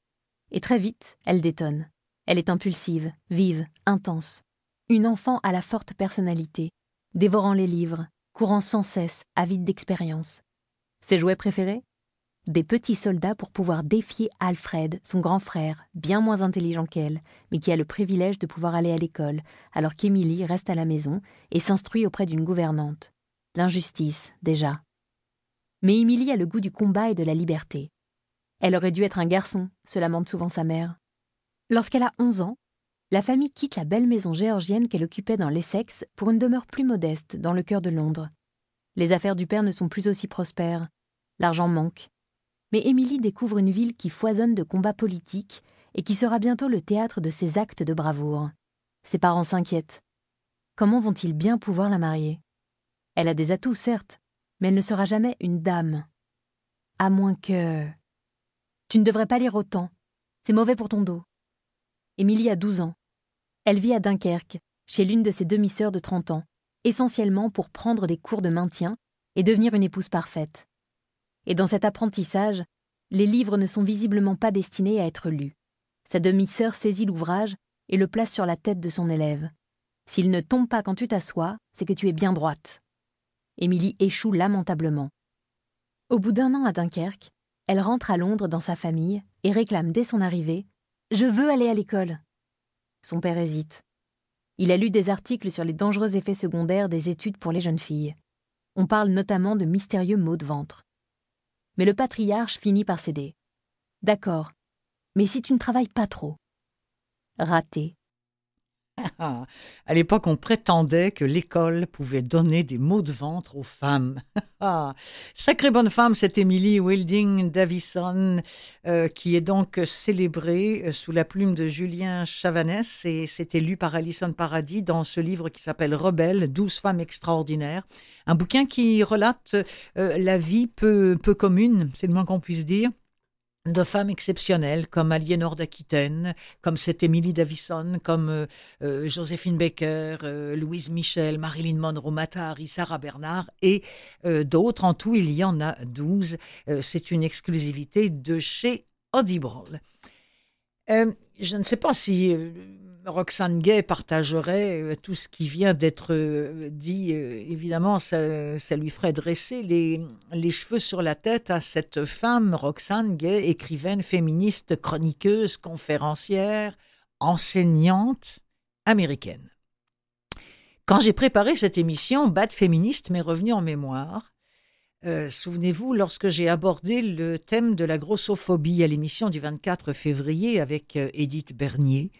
Et très vite, elle détonne. Elle est impulsive, vive, intense. Une enfant à la forte personnalité, dévorant les livres, courant sans cesse, avide d'expérience. Ses jouets préférés? Des petits soldats pour pouvoir défier Alfred, son grand frère, bien moins intelligent qu'elle, mais qui a le privilège de pouvoir aller à l'école, alors qu'Émilie reste à la maison et s'instruit auprès d'une gouvernante. L'injustice, déjà. Mais Émilie a le goût du combat et de la liberté. Elle aurait dû être un garçon, se lamente souvent sa mère. Lorsqu'elle a onze ans, la famille quitte la belle maison géorgienne qu'elle occupait dans l'Essex pour une demeure plus modeste dans le cœur de Londres. Les affaires du père ne sont plus aussi prospères. L'argent manque. Mais Émilie découvre une ville qui foisonne de combats politiques et qui sera bientôt le théâtre de ses actes de bravoure. Ses parents s'inquiètent. Comment vont-ils bien pouvoir la marier? Elle a des atouts, certes, mais elle ne sera jamais une dame. À moins que. Tu ne devrais pas lire autant. C'est mauvais pour ton dos. Émilie a douze ans. Elle vit à Dunkerque, chez l'une de ses demi-sœurs de trente ans, essentiellement pour prendre des cours de maintien et devenir une épouse parfaite. Et dans cet apprentissage, les livres ne sont visiblement pas destinés à être lus. Sa demi-sœur saisit l'ouvrage et le place sur la tête de son élève. S'il ne tombe pas quand tu t'assois, c'est que tu es bien droite. Émilie échoue lamentablement. Au bout d'un an à Dunkerque, elle rentre à Londres dans sa famille et réclame dès son arrivée Je veux aller à l'école. Son père hésite. Il a lu des articles sur les dangereux effets secondaires des études pour les jeunes filles. On parle notamment de mystérieux maux de ventre. Mais le patriarche finit par céder. D'accord, mais si tu ne travailles pas trop. Raté. À l'époque, on prétendait que l'école pouvait donner des maux de ventre aux femmes. Sacrée bonne femme, cette Emily Wilding Davison, euh, qui est donc célébrée euh, sous la plume de Julien Chavanès et c'était lu par Alison Paradis dans ce livre qui s'appelle Rebelle, douze femmes extraordinaires. Un bouquin qui relate euh, la vie peu commune, c'est le moins qu'on puisse dire, de femmes exceptionnelles comme Aliénor d'Aquitaine, comme cette Émilie Davison, comme euh, euh, Joséphine Baker, euh, Louise Michel, Marilyn Monroe, Matahari, Sarah Bernard et d'autres. En tout, il y en a douze. C'est une exclusivité de chez Audible. je ne sais pas si Roxane Gay partagerait euh, tout ce qui vient d'être euh, dit. Euh, évidemment, ça, lui ferait dresser les, cheveux sur la tête à cette femme, Roxane Gay, écrivaine, féministe, chroniqueuse, conférencière, enseignante américaine. Quand j'ai préparé cette émission, Bad Féministe m'est revenu en mémoire. Souvenez-vous, lorsque j'ai abordé le thème de la grossophobie à l'émission du 24 février avec Edith Bernier,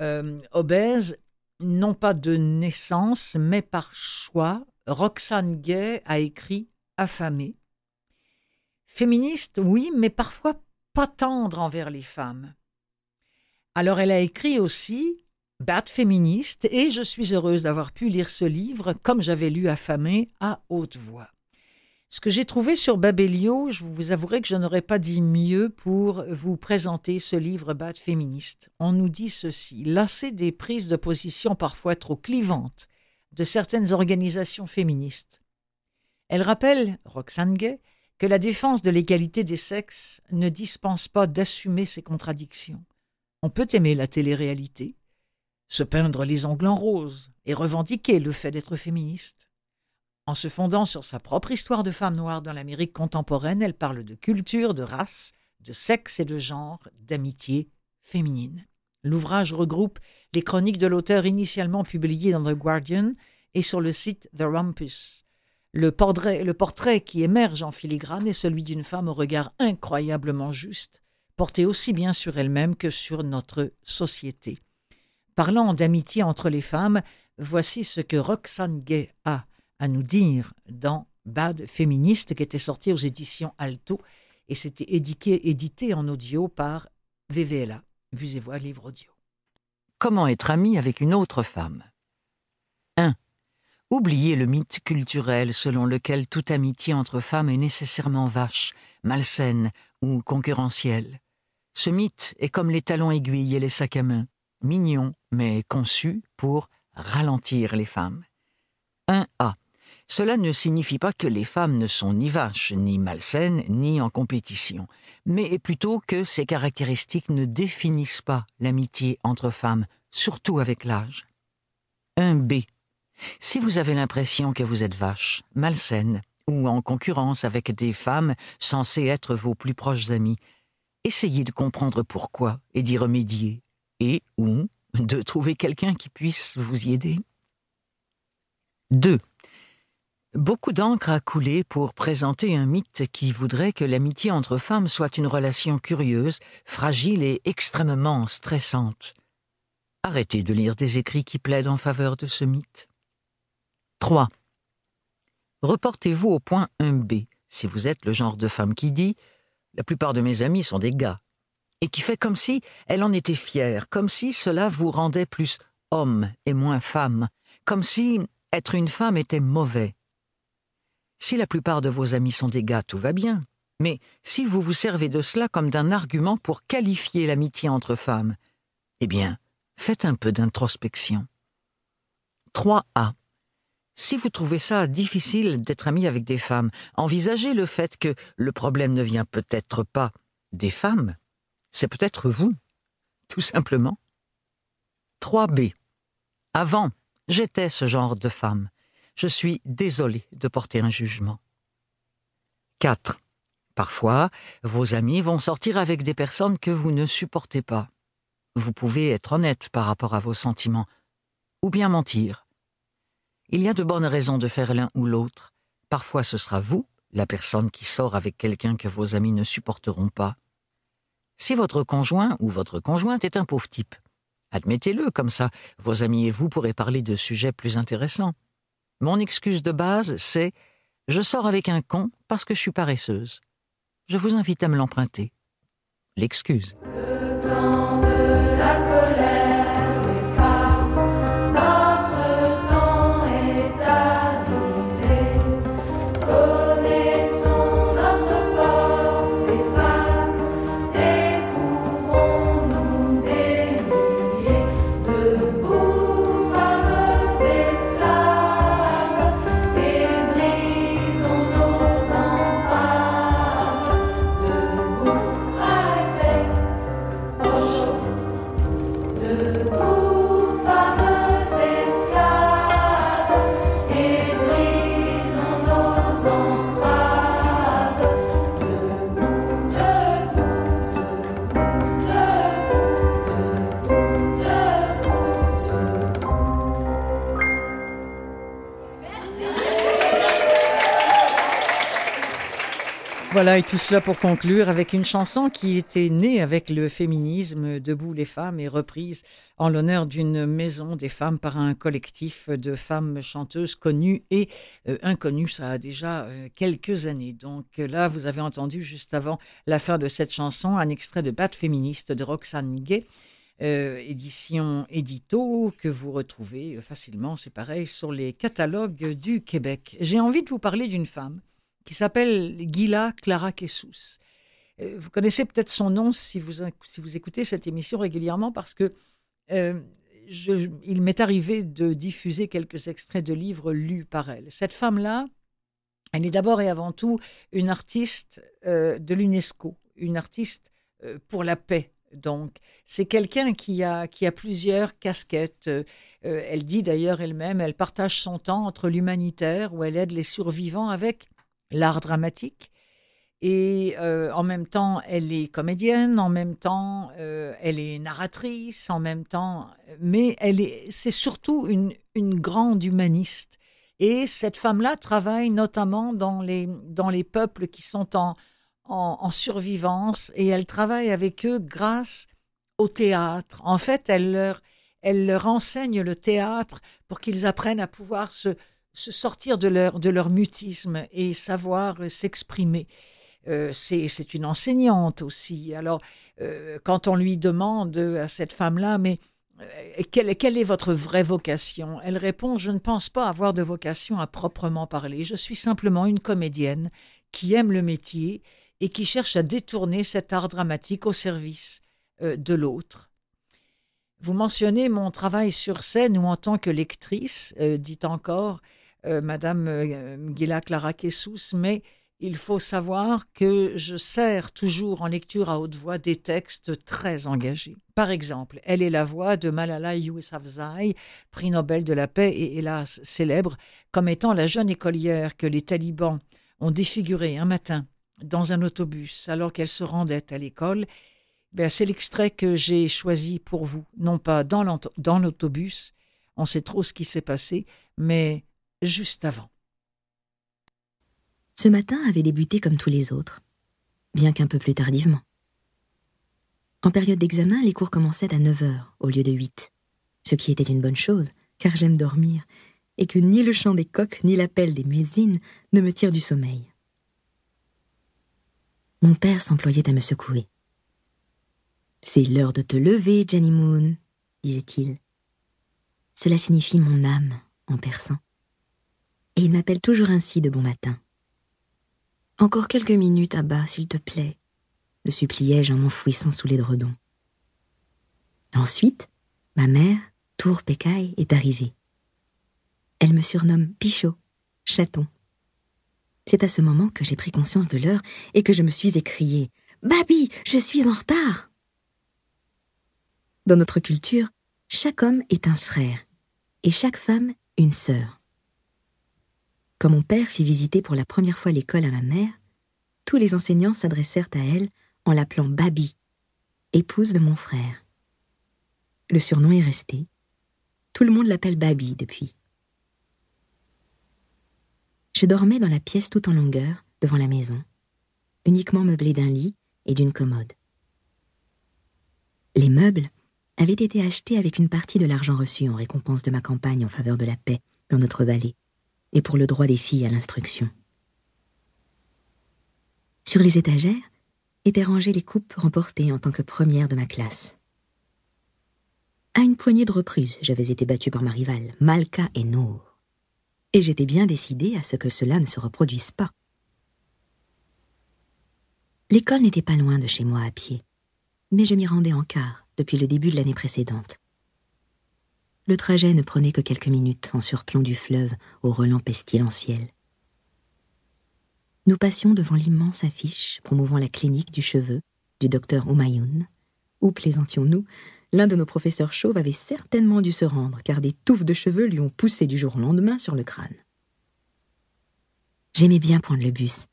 euh, obèse, non pas de naissance, mais par choix, Roxane Gay a écrit Affamée. Féministe, oui, mais parfois pas tendre envers les femmes. Alors elle a écrit aussi Bad féministe et je suis heureuse d'avoir pu lire ce livre comme j'avais lu Affamée à haute voix. Ce que j'ai trouvé sur Babelio, je vous avouerai que je n'aurais pas dit mieux pour vous présenter ce livre Bad féministe. On nous dit ceci, lassé des prises de position parfois trop clivantes de certaines organisations féministes. Elle rappelle, Roxane Gay, que la défense de l'égalité des sexes ne dispense pas d'assumer ses contradictions. On peut aimer la télé-réalité, se peindre les ongles en rose et revendiquer le fait d'être féministe. En se fondant sur sa propre histoire de femme noire dans l'Amérique contemporaine, elle parle de culture, de race, de sexe et de genre, d'amitié féminine. L'ouvrage regroupe les chroniques de l'auteur initialement publiées dans The Guardian et sur le site The Rumpus. Le portrait, qui émerge en filigrane est celui d'une femme au regard incroyablement juste, porté aussi bien sur elle-même que sur notre société. Parlant d'amitié entre les femmes, voici ce que Roxane Gay a à nous dire dans Bad féministe qui était sorti aux éditions Alto et c'était édité, en audio par VVLA, Vues et Voix Livre Audio. Comment être ami avec une autre femme? 1. Oubliez le mythe culturel selon lequel toute amitié entre femmes est nécessairement vache, malsaine ou concurrentielle. Ce mythe est comme les talons aiguilles et les sacs à main, mignons mais conçus pour ralentir les femmes. 1A. Cela ne signifie pas que les femmes ne sont ni vaches, ni malsaines, ni en compétition, mais plutôt que ces caractéristiques ne définissent pas l'amitié entre femmes, surtout avec l'âge. 1b. Si vous avez l'impression que vous êtes vache, malsaine ou en concurrence avec des femmes censées être vos plus proches amies. Essayez de comprendre pourquoi et d'y remédier, et ou de trouver quelqu'un qui puisse vous y aider. 2. Beaucoup d'encre a coulé pour présenter un mythe qui voudrait que l'amitié entre femmes soit une relation curieuse, fragile et extrêmement stressante. Arrêtez de lire des écrits qui plaident en faveur de ce mythe. 3. Reportez-vous au point 1b, si vous êtes le genre de femme qui dit La plupart de mes amis sont des gars, et qui fait comme si elle en était fière, comme si cela vous rendait plus homme et moins femme, comme si être une femme était mauvais. Si la plupart de vos amis sont des gars, tout va bien. Mais si vous vous servez de cela comme d'un argument pour qualifier l'amitié entre femmes, eh bien, faites un peu d'introspection. 3a. Si vous trouvez ça difficile d'être ami avec des femmes, envisagez le fait que le problème ne vient peut-être pas des femmes, c'est peut-être vous, tout simplement. 3b. Avant, j'étais ce genre de femme. Je suis désolé de porter un jugement. 4. Parfois, vos amis vont sortir avec des personnes que vous ne supportez pas. Vous pouvez être honnête par rapport à vos sentiments, ou bien mentir. Il y a de bonnes raisons de faire l'un ou l'autre. Parfois ce sera vous, la personne qui sort avec quelqu'un que vos amis ne supporteront pas. Si votre conjoint ou votre conjointe est un pauvre type, admettez-le, comme ça vos amis et vous pourrez parler de sujets plus intéressants. Mon excuse de base, c'est je sors avec un con parce que je suis paresseuse. Je vous invite à me l'emprunter. L'excuse. Voilà, et tout cela pour conclure avec une chanson qui était née avec le féminisme Debout les femmes et reprise en l'honneur d'une maison des femmes par un collectif de femmes chanteuses connues et euh, inconnues. Ça a déjà euh, quelques années. Donc là, vous avez entendu juste avant la fin de cette chanson un extrait de Bad féministe de Roxane Gay. euh, édition édito que vous retrouvez facilement, c'est pareil, sur les catalogues du Québec. J'ai envie de vous parler d'une femme qui s'appelle Gila Clara Kessous. Euh, Vous connaissez peut-être son nom si vous, si vous écoutez cette émission régulièrement parce que euh, il m'est arrivé de diffuser quelques extraits de livres lus par elle. Cette femme-là, elle est d'abord et avant tout une artiste euh, de l'UNESCO, une artiste pour la paix. Donc, c'est quelqu'un qui a, qui a plusieurs casquettes. Elle dit d'ailleurs elle-même, elle partage son temps entre l'humanitaire, où elle aide les survivants, avec l'art dramatique. Et euh, en même temps, elle est comédienne, en même temps, euh, elle est narratrice, en même temps, mais elle est, c'est surtout une, une grande humaniste. Et cette femme-là travaille notamment dans les, dans les peuples qui sont en, en, survivance et elle travaille avec eux grâce au théâtre. En fait, elle leur, elle leur enseigne le théâtre pour qu'ils apprennent à pouvoir se, se sortir de leur, mutisme et savoir s'exprimer. Euh, c'est une enseignante aussi. Alors, euh, quand on lui demande à cette femme-là, mais euh, quelle, quelle est votre vraie vocation? Elle répond, je ne pense pas avoir de vocation à proprement parler. Je suis simplement une comédienne qui aime le métier et qui cherche à détourner cet art dramatique au service de l'autre. Vous mentionnez mon travail sur scène ou en tant que lectrice, dit encore Madame euh, Gila Clara Kessous, mais il faut savoir que je sers toujours en lecture à haute voix des textes très engagés. Par exemple, Elle est la voix de Malala Yousafzai, prix Nobel de la paix et hélas célèbre comme étant la jeune écolière que les talibans ont défiguré un matin dans un autobus alors qu'elle se rendait à l'école, ben, c'est l'extrait que j'ai choisi pour vous, non pas dans l'autobus, on sait trop ce qui s'est passé, mais juste avant. Ce matin avait débuté comme tous les autres, bien qu'un peu plus tardivement. En période d'examen, les cours commençaient à 9 heures au lieu de 8, ce qui était une bonne chose, car j'aime dormir, et que ni le chant des coqs ni l'appel des muezzines ne me tirent du sommeil. Mon père s'employait à me secouer. C'est l'heure de te lever, Jenny Moon, disait-il. Cela signifie mon âme en persan. Et il m'appelle toujours ainsi de bon matin. Encore quelques minutes à bas, s'il te plaît, le suppliai-je en m'enfouissant sous l'édredon. Ensuite, ma mère, Tour Pécaille, est arrivée. Elle me surnomme Pichot, chaton. C'est à ce moment que j'ai pris conscience de l'heure et que je me suis écrié Babi, je suis en retard. Dans notre culture, chaque homme est un frère et chaque femme une sœur. Quand mon père fit visiter pour la première fois l'école à ma mère, tous les enseignants s'adressèrent à elle en l'appelant Babi, épouse de mon frère. Le surnom est resté. Tout le monde l'appelle Babi depuis. Je dormais dans la pièce tout en longueur, devant la maison, uniquement meublée d'un lit et d'une commode. Les meubles avaient été achetés avec une partie de l'argent reçu en récompense de ma campagne en faveur de la paix dans notre vallée et pour le droit des filles à l'instruction. Sur les étagères étaient rangées les coupes remportées en tant que première de ma classe. À une poignée de reprises, j'avais été battue par ma rivale, Malka et Nour. Et j'étais bien décidée à ce que cela ne se reproduise pas. L'école n'était pas loin de chez moi à pied, mais je m'y rendais en car depuis le début de l'année précédente. Le trajet ne prenait que quelques minutes en surplomb du fleuve au relent pestilentiel. Nous passions devant l'immense affiche promouvant la clinique du cheveu du docteur Humayun, où plaisantions-nous, l'un de nos professeurs chauves avait certainement dû se rendre, car des touffes de cheveux lui ont poussé du jour au lendemain sur le crâne. J'aimais bien prendre le bus,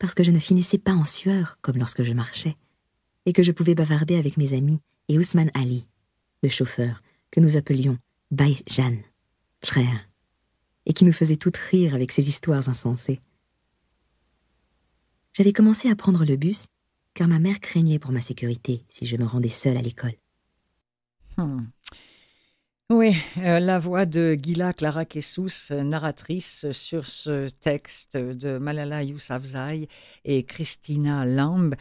parce que je ne finissais pas en sueur comme lorsque je marchais, et que je pouvais bavarder avec mes amis et Ousmane Ali, le chauffeur, que nous appelions Bay Jeanne, frère, et qui nous faisait toutes rire avec ses histoires insensées. J'avais commencé à prendre le bus car ma mère craignait pour ma sécurité si je me rendais seule à l'école. Hmm. Oui, euh, la voix de Gila Clara Kessous, narratrice sur ce texte de Malala Yousafzai et Christina Lamb.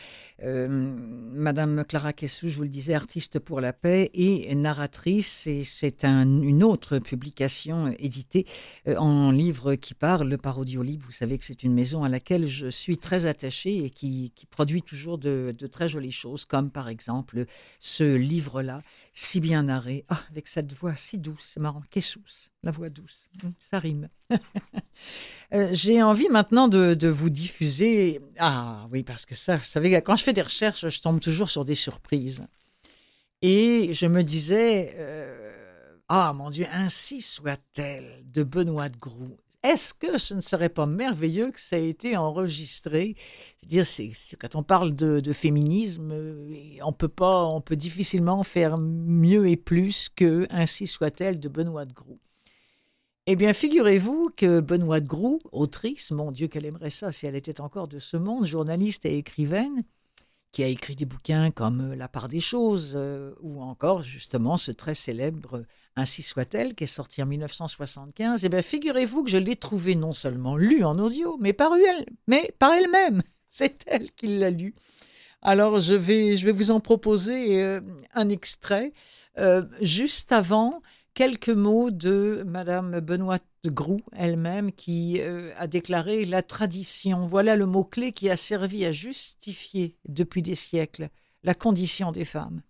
Euh, Madame Clara Kessous, je vous le disais, artiste pour la paix et narratrice, et c'est une autre publication éditée euh, en livre qui parle par Audiolib. Vous savez que c'est une maison à laquelle je suis très attachée et qui, produit toujours de, très jolies choses, comme par exemple ce livre-là, si bien narré, ah, avec cette voix si douce, c'est marrant, Kessous, la voix douce, hum, ça rime. Euh, j'ai envie maintenant de, vous diffuser, ah oui, parce que ça, vous savez, quand je fais des recherches, je tombe toujours sur des surprises. Et je me disais, euh, ah mon Dieu, ainsi soit-elle, de Benoît de Groux. Est-ce que ce ne serait pas merveilleux que ça ait été enregistré? Dire, c'est, quand on parle de, féminisme, on peut pas, on peut difficilement faire mieux et plus que Ainsi soit-elle de Benoît de Groux. Eh bien, figurez-vous que Benoît de Groux, autrice, mon Dieu qu'elle aimerait ça si elle était encore de ce monde, journaliste et écrivaine, qui a écrit des bouquins comme La part des choses, euh, ou encore justement ce très célèbre ainsi soit-elle, qui est sorti en 1975, eh bien, figurez-vous que je l'ai trouvé non seulement lu en audio, mais par elle-même. C'est elle qui l'a lu. Alors, je vais, je vais vous en proposer euh, un extrait. Euh, juste avant, quelques mots de Madame Benoît Groux elle-même qui euh, a déclaré la tradition. Voilà le mot-clé qui a servi à justifier depuis des siècles la condition des femmes.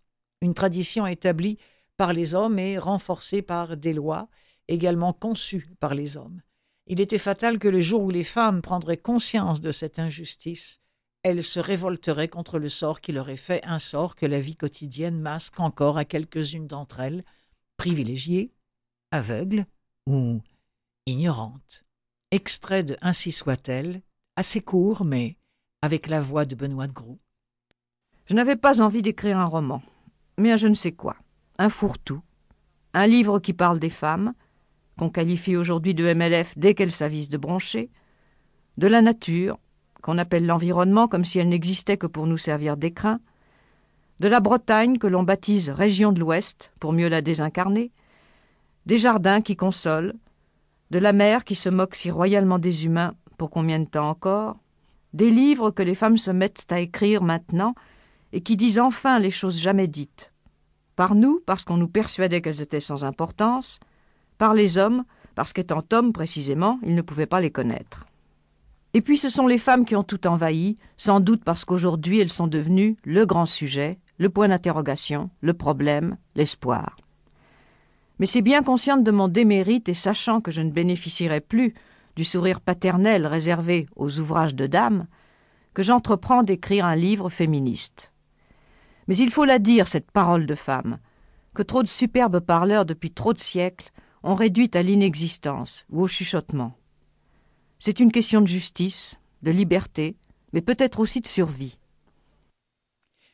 Une tradition établie par les hommes et renforcée par des lois également conçues par les hommes. Il était fatal que le jour où les femmes prendraient conscience de cette injustice, elles se révolteraient contre le sort qui leur est fait, un sort que la vie quotidienne masque encore à quelques-unes d'entre elles, privilégiées, aveugles ou ignorantes. Extrait de Ainsi soit-elle assez court, mais avec la voix de Benoît de Groux. Je n'avais pas envie d'écrire un roman, mais un je ne sais quoi, un fourre-tout, un livre qui parle des femmes, qu'on qualifie aujourd'hui de MLF dès qu'elles s'avisent de broncher, de la nature, qu'on appelle l'environnement comme si elle n'existait que pour nous servir d'écrin, de la Bretagne que l'on baptise région de l'Ouest pour mieux la désincarner, des jardins qui consolent, de la mer qui se moque si royalement des humains pour combien de temps encore, des livres que les femmes se mettent à écrire maintenant et qui disent enfin les choses jamais dites. Par nous, parce qu'on nous persuadait qu'elles étaient sans importance, par les hommes, parce qu'étant hommes précisément, ils ne pouvaient pas les connaître. Et puis ce sont les femmes qui ont tout envahi, sans doute parce qu'aujourd'hui elles sont devenues le grand sujet, le point d'interrogation, le problème, l'espoir. Mais c'est bien consciente de mon démérite et sachant que je ne bénéficierai plus du sourire paternel réservé aux ouvrages de dames, que j'entreprends d'écrire un livre féministe. Mais il faut la dire, cette parole de femme, que trop de superbes parleurs depuis trop de siècles ont réduite à l'inexistence ou au chuchotement. C'est une question de justice, de liberté, mais peut-être aussi de survie.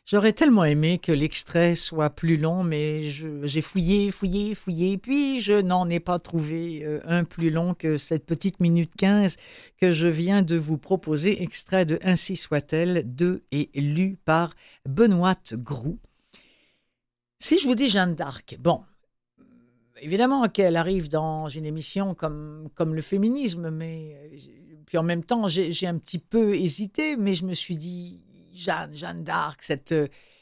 J'aurais tellement aimé que l'extrait soit plus long, mais j'ai fouillé, fouillé, fouillé, puis je n'en ai pas trouvé euh, un plus long que cette petite minute quinze que je viens de vous proposer, extrait de Ainsi soit-elle, de et lu par Benoît Groux. Si je vous dis Jeanne d'Arc, bon, évidemment qu'elle arrive dans une émission comme, comme le féminisme, mais euh, puis en même temps, j'ai un petit peu hésité, mais je me suis dit, Jeanne, Jeanne d'Arc, cette,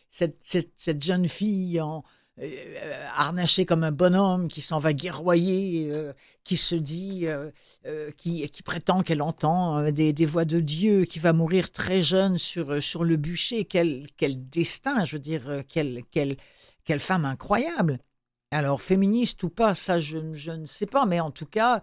cette, cette, jeune fille en, euh, harnachée comme un bonhomme qui s'en va guerroyer, euh, qui se dit, qui, qui prétend qu'elle entend des, des, voix de Dieu, qui va mourir très jeune sur, sur le bûcher. Quel, quel destin, je veux dire, quelle, femme incroyable. Alors, féministe ou pas, ça, je, ne sais pas, mais en tout cas,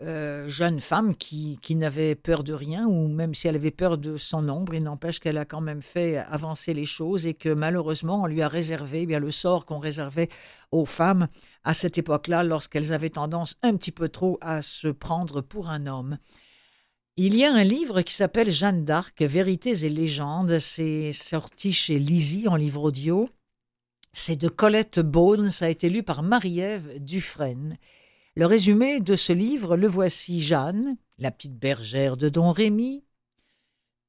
euh, jeune femme qui, n'avait peur de rien, ou même si elle avait peur de son nombre, il n'empêche qu'elle a quand même fait avancer les choses et que malheureusement, on lui a réservé eh bien le sort qu'on réservait aux femmes à cette époque-là, lorsqu'elles avaient tendance un petit peu trop à se prendre pour un homme. Il y a un livre qui s'appelle Jeanne d'Arc, Vérités et légendes. C'est sorti chez Lizzie en livre audio. C'est de Colette Bones, ça a été lu par Marie-Ève Dufresne. Le résumé de ce livre, le voici Jeanne, la petite bergère de Don Rémy,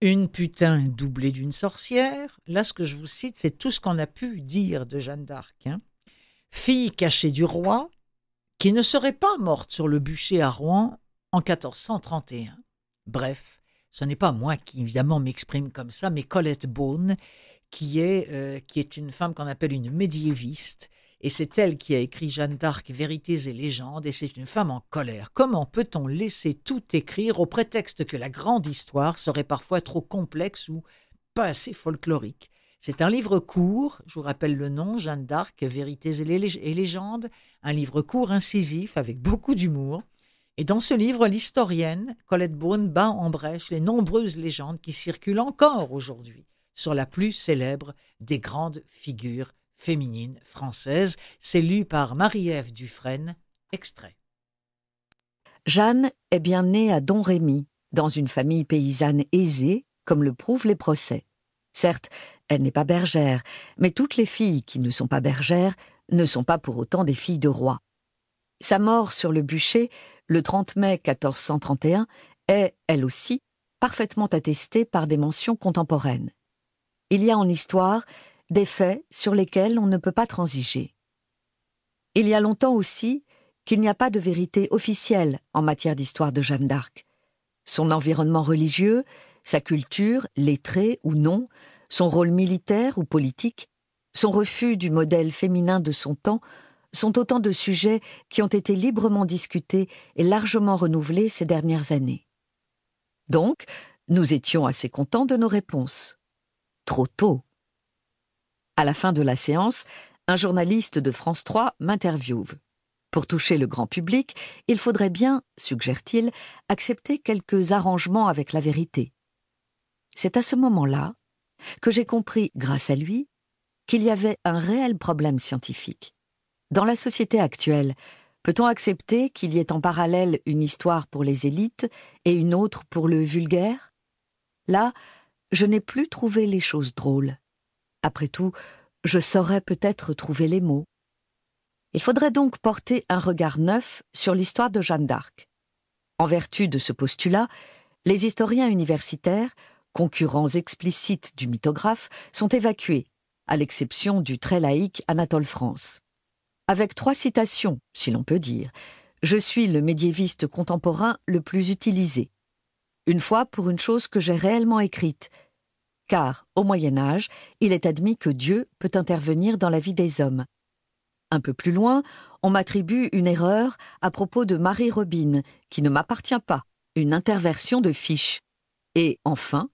une putain doublée d'une sorcière. Là, ce que je vous cite, c'est tout ce qu'on a pu dire de Jeanne d'Arc. Hein. Fille cachée du roi, qui ne serait pas morte sur le bûcher à Rouen en 1431. Bref, ce n'est pas moi qui évidemment m'exprime comme ça, mais Colette Beaune, qui est, euh, qui est une femme qu'on appelle une médiéviste, et c'est elle qui a écrit Jeanne d'Arc, Vérités et légendes, et c'est une femme en colère. Comment peut-on laisser tout écrire au prétexte que la grande histoire serait parfois trop complexe ou pas assez folklorique? C'est un livre court, je vous rappelle le nom, Jeanne d'Arc, Vérités et légendes, un livre court, incisif, avec beaucoup d'humour. Et dans ce livre, l'historienne Colette Beaune bat en brèche les nombreuses légendes qui circulent encore aujourd'hui sur la plus célèbre des grandes figures féminines françaises. C'est lu par Marie-Ève Dufresne, extrait. Jeanne est bien née à Don Rémy, dans une famille paysanne aisée, comme le prouvent les procès. Certes, elle n'est pas bergère, mais toutes les filles qui ne sont pas bergères ne sont pas pour autant des filles de roi. Sa mort sur le bûcher, le 30 mai 1431, est, elle aussi, parfaitement attestée par des mentions contemporaines il y a en histoire des faits sur lesquels on ne peut pas transiger. Il y a longtemps aussi qu'il n'y a pas de vérité officielle en matière d'histoire de Jeanne d'Arc. Son environnement religieux, sa culture, lettrée ou non, son rôle militaire ou politique, son refus du modèle féminin de son temps sont autant de sujets qui ont été librement discutés et largement renouvelés ces dernières années. Donc, nous étions assez contents de nos réponses trop tôt. À la fin de la séance, un journaliste de France 3 m'interviewe. Pour toucher le grand public, il faudrait bien, suggère-t-il, accepter quelques arrangements avec la vérité. C'est à ce moment-là que j'ai compris, grâce à lui, qu'il y avait un réel problème scientifique. Dans la société actuelle, peut-on accepter qu'il y ait en parallèle une histoire pour les élites et une autre pour le vulgaire? Là, je n'ai plus trouvé les choses drôles. Après tout, je saurais peut-être trouver les mots. Il faudrait donc porter un regard neuf sur l'histoire de Jeanne d'Arc. En vertu de ce postulat, les historiens universitaires, concurrents explicites du mythographe, sont évacués, à l'exception du très laïque Anatole France. Avec trois citations, si l'on peut dire, je suis le médiéviste contemporain le plus utilisé. Une fois pour une chose que j'ai réellement écrite, car, au Moyen Âge, il est admis que Dieu peut intervenir dans la vie des hommes. Un peu plus loin, on m'attribue une erreur à propos de Marie Robine, qui ne m'appartient pas, une interversion de fiche. Et enfin,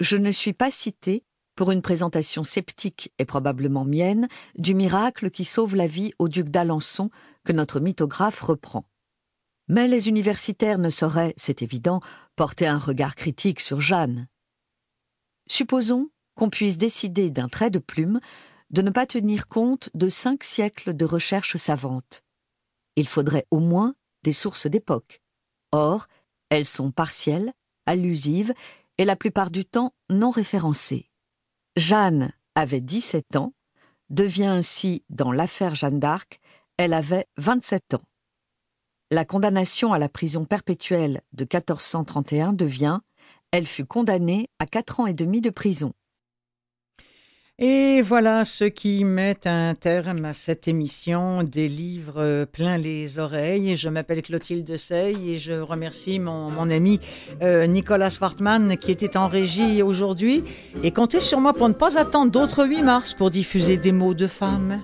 je ne suis pas cité pour une présentation sceptique et probablement mienne du miracle qui sauve la vie au duc d'Alençon que notre mythographe reprend. Mais les universitaires ne sauraient, c'est évident, porter un regard critique sur Jeanne. Supposons qu'on puisse décider d'un trait de plume de ne pas tenir compte de cinq siècles de recherches savantes. Il faudrait au moins des sources d'époque. Or, elles sont partielles, allusives et la plupart du temps non référencées. Jeanne avait 17 ans, devient ainsi, dans l'affaire Jeanne d'Arc, elle avait 27 ans. La condamnation à la prison perpétuelle de 1431 devient, elle fut condamnée à quatre ans et demi de prison. Et voilà ce qui met un terme à cette émission des livres plein les oreilles. Je m'appelle Clotilde Sey et je remercie mon, mon ami euh, Nicolas Swartman qui était en régie aujourd'hui. Et comptez sur moi pour ne pas attendre d'autres 8 mars pour diffuser des mots de femmes.